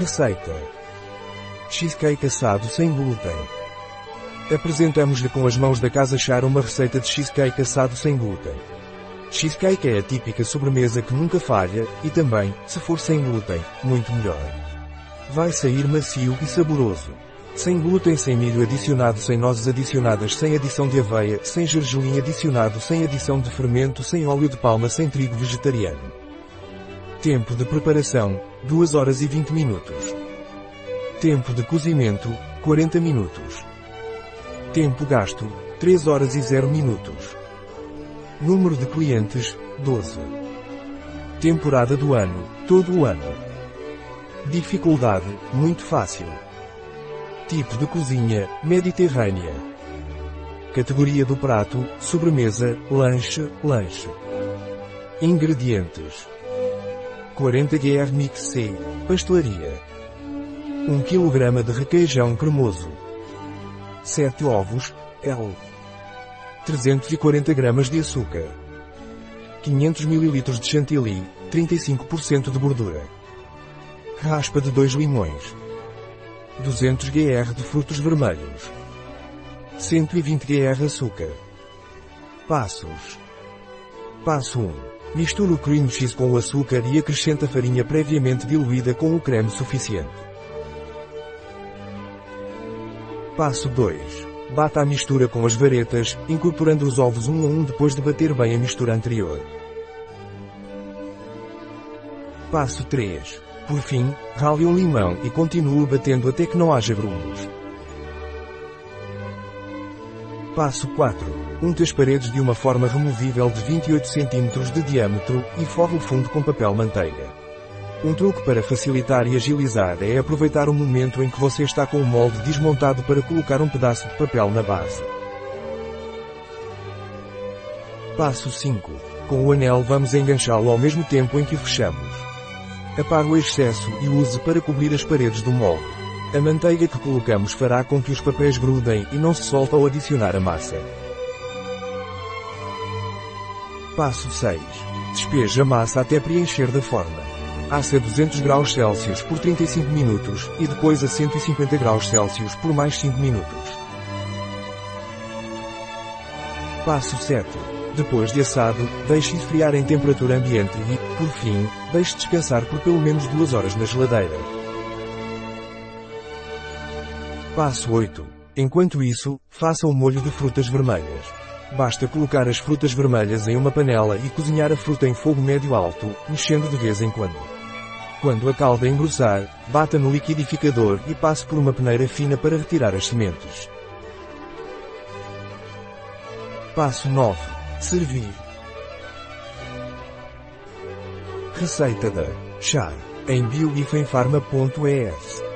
Receita. Cheesecake assado sem glúten. Apresentamos-lhe com as mãos da Casa Char uma receita de cheesecake assado sem glúten. Cheesecake é a típica sobremesa que nunca falha, e também, se for sem glúten, muito melhor. Vai sair macio e saboroso. Sem glúten, sem milho adicionado, sem nozes adicionadas, sem adição de aveia, sem gergelim adicionado, sem adição de fermento, sem óleo de palma, sem trigo vegetariano. Tempo de preparação, 2 horas e 20 minutos. Tempo de cozimento, 40 minutos. Tempo gasto, 3 horas e 0 minutos. Número de clientes, 12. Temporada do ano, todo o ano. Dificuldade, muito fácil. Tipo de cozinha, mediterrânea. Categoria do prato, sobremesa, lanche, lanche. Ingredientes. 40 GR Mix C, pastelaria. 1 kg de requeijão cremoso. 7 ovos, L. 340 gramas de açúcar. 500 ml de chantilly, 35% de gordura. Raspa de 2 limões. 200 gr de frutos vermelhos. 120 gr açúcar. Passos. Passo 1. Misture o cream cheese com o açúcar e acrescente a farinha previamente diluída com o creme suficiente. Passo 2. Bata a mistura com as varetas, incorporando os ovos um a um depois de bater bem a mistura anterior. Passo 3. Por fim, rale um limão e continue batendo até que não haja grumos. Passo 4. Unte as paredes de uma forma removível de 28 cm de diâmetro, e forre o fundo com papel manteiga. Um truque para facilitar e agilizar é aproveitar o momento em que você está com o molde desmontado para colocar um pedaço de papel na base. Passo 5. Com o anel vamos enganchá-lo ao mesmo tempo em que o fechamos. Apague o excesso e use para cobrir as paredes do molde. A manteiga que colocamos fará com que os papéis grudem e não se soltem ao adicionar a massa. Passo 6. Despeje a massa até preencher da forma. Assa a 200 graus Celsius por 35 minutos e depois a 150 graus Celsius por mais 5 minutos. Passo 7. Depois de assado, deixe esfriar em temperatura ambiente e, por fim, deixe descansar por pelo menos 2 horas na geladeira. Passo 8. Enquanto isso, faça o molho de frutas vermelhas. Basta colocar as frutas vermelhas em uma panela e cozinhar a fruta em fogo médio-alto, mexendo de vez em quando. Quando a calda engrossar, bata no liquidificador e passe por uma peneira fina para retirar as sementes. Passo 9. Servir. Receita da Char em bioifenfarma.es